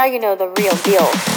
now you know the real deal.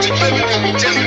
Thank you.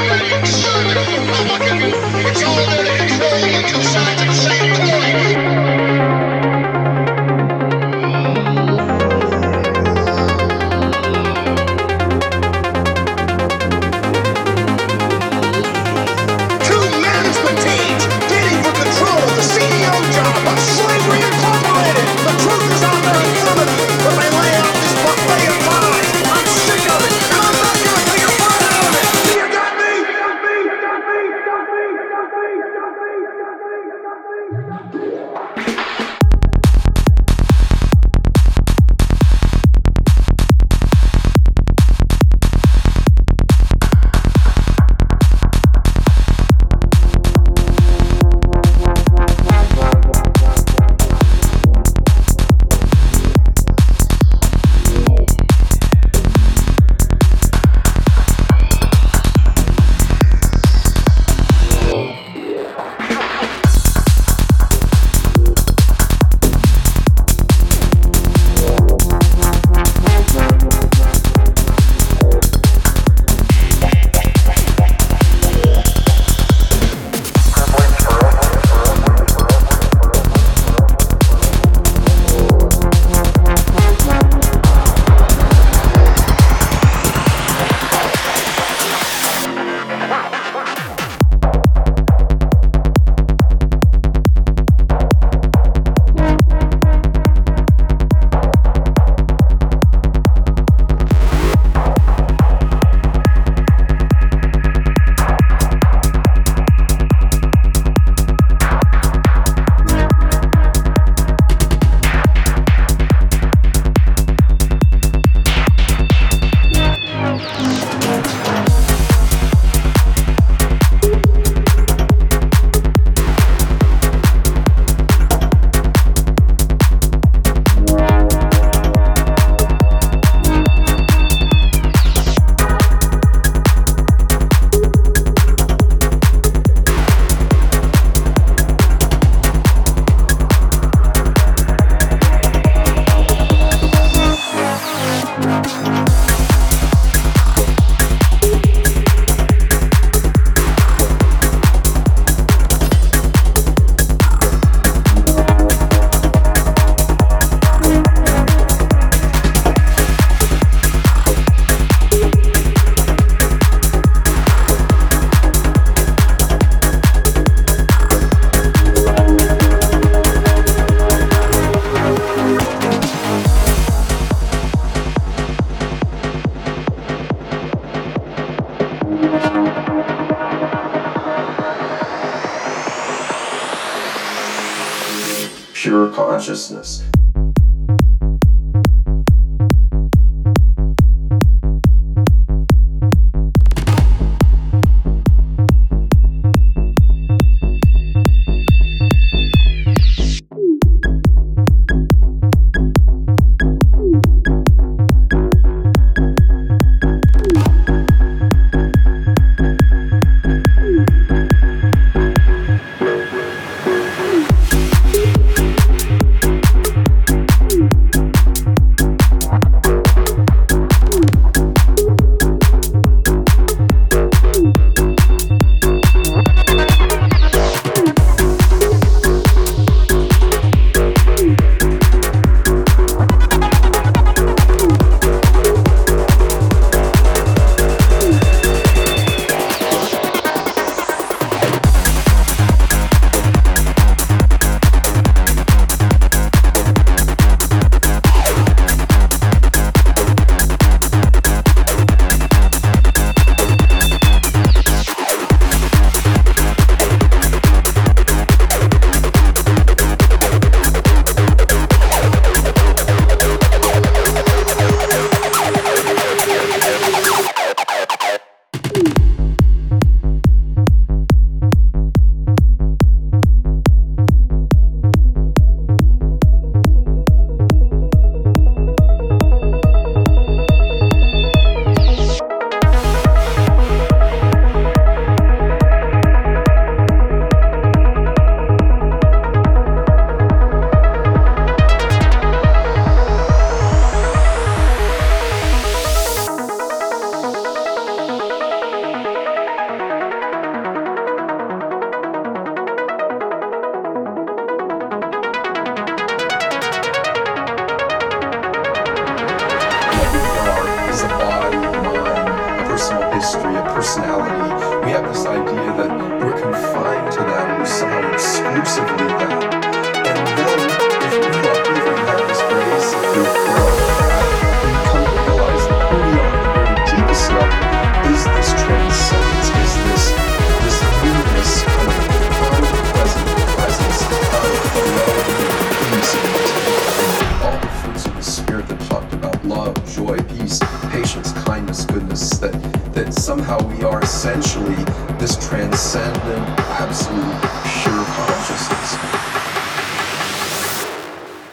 love, joy, peace, patience, kindness, goodness, that, that somehow we are essentially this transcendent, absolute, pure consciousness.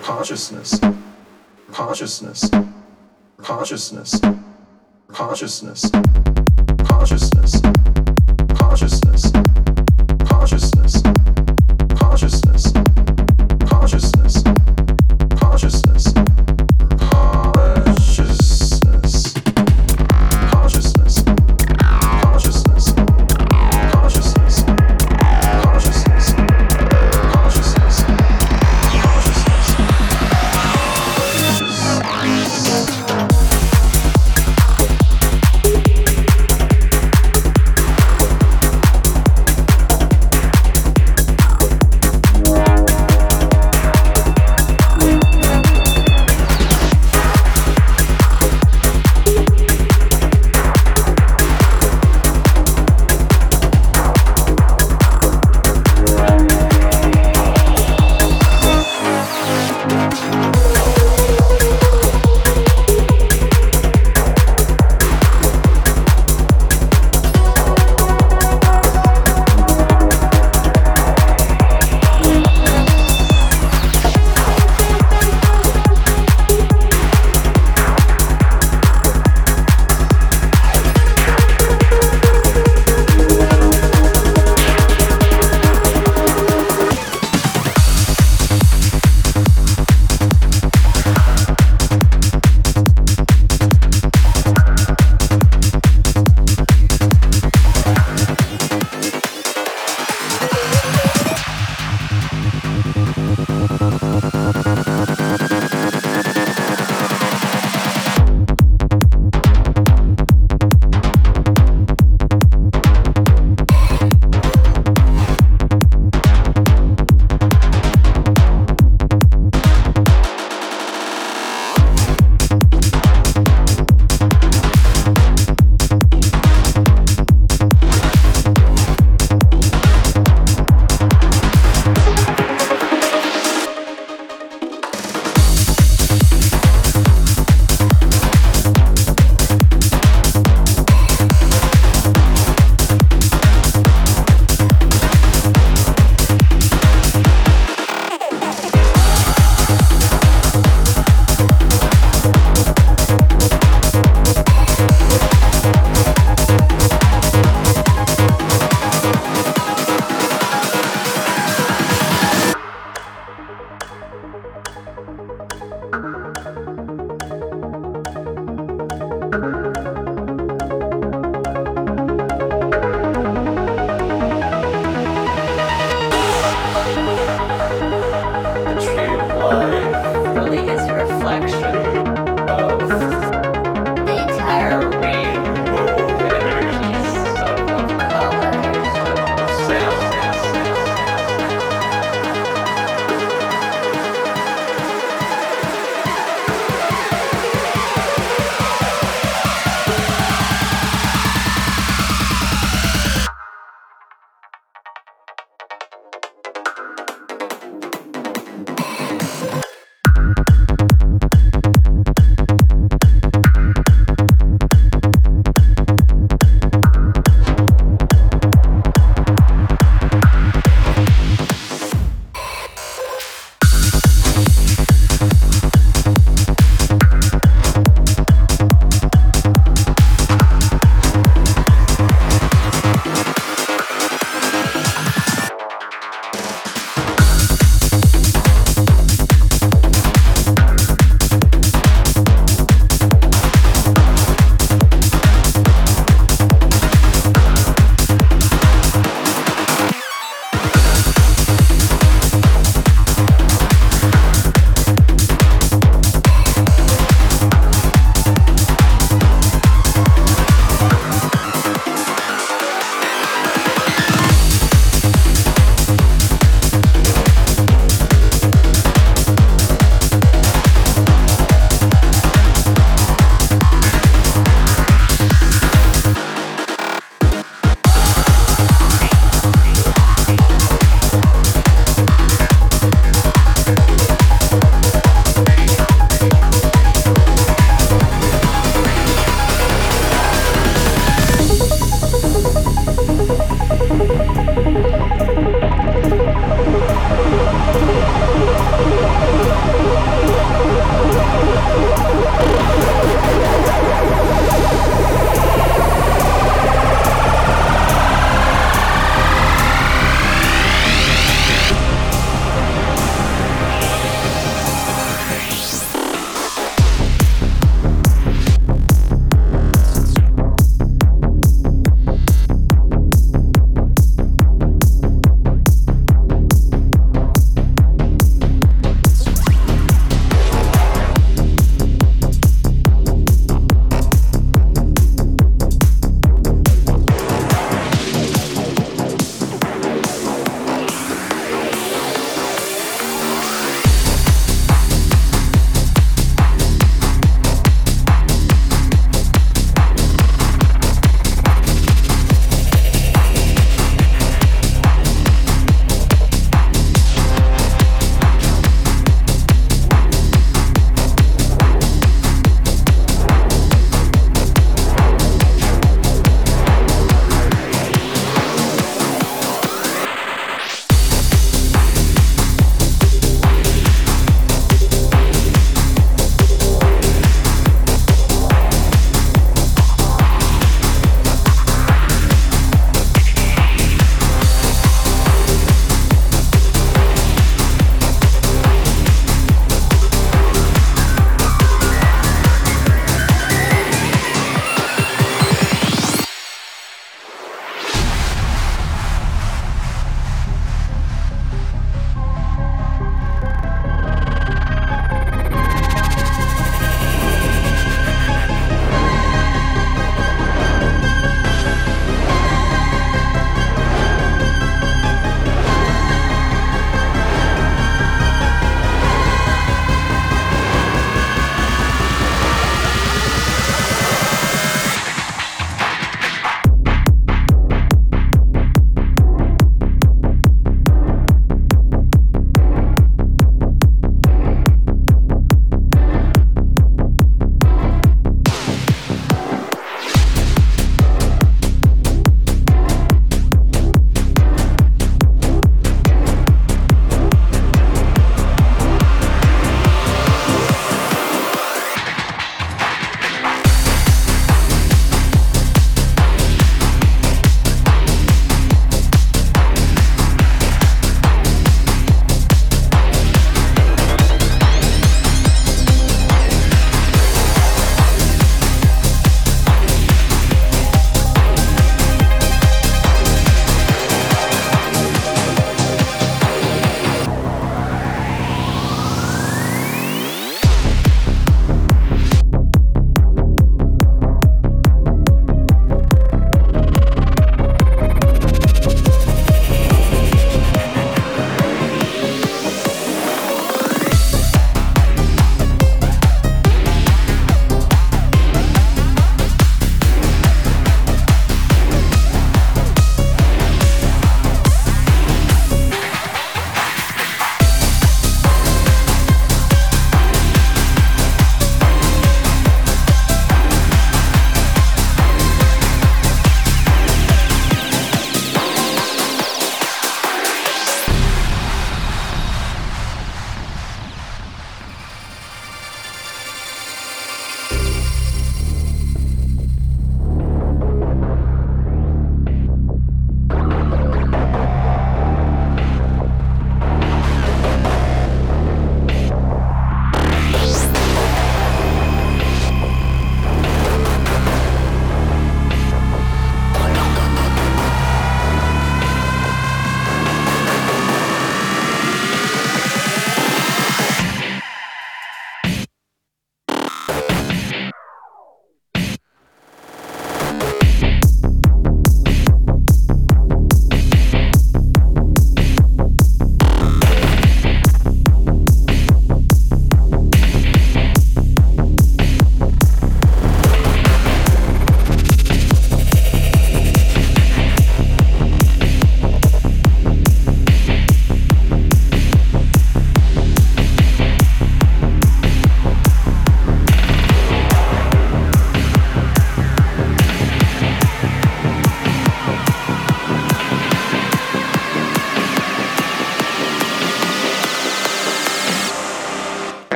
Consciousness. Consciousness. Consciousness. Consciousness. Consciousness. Consciousness.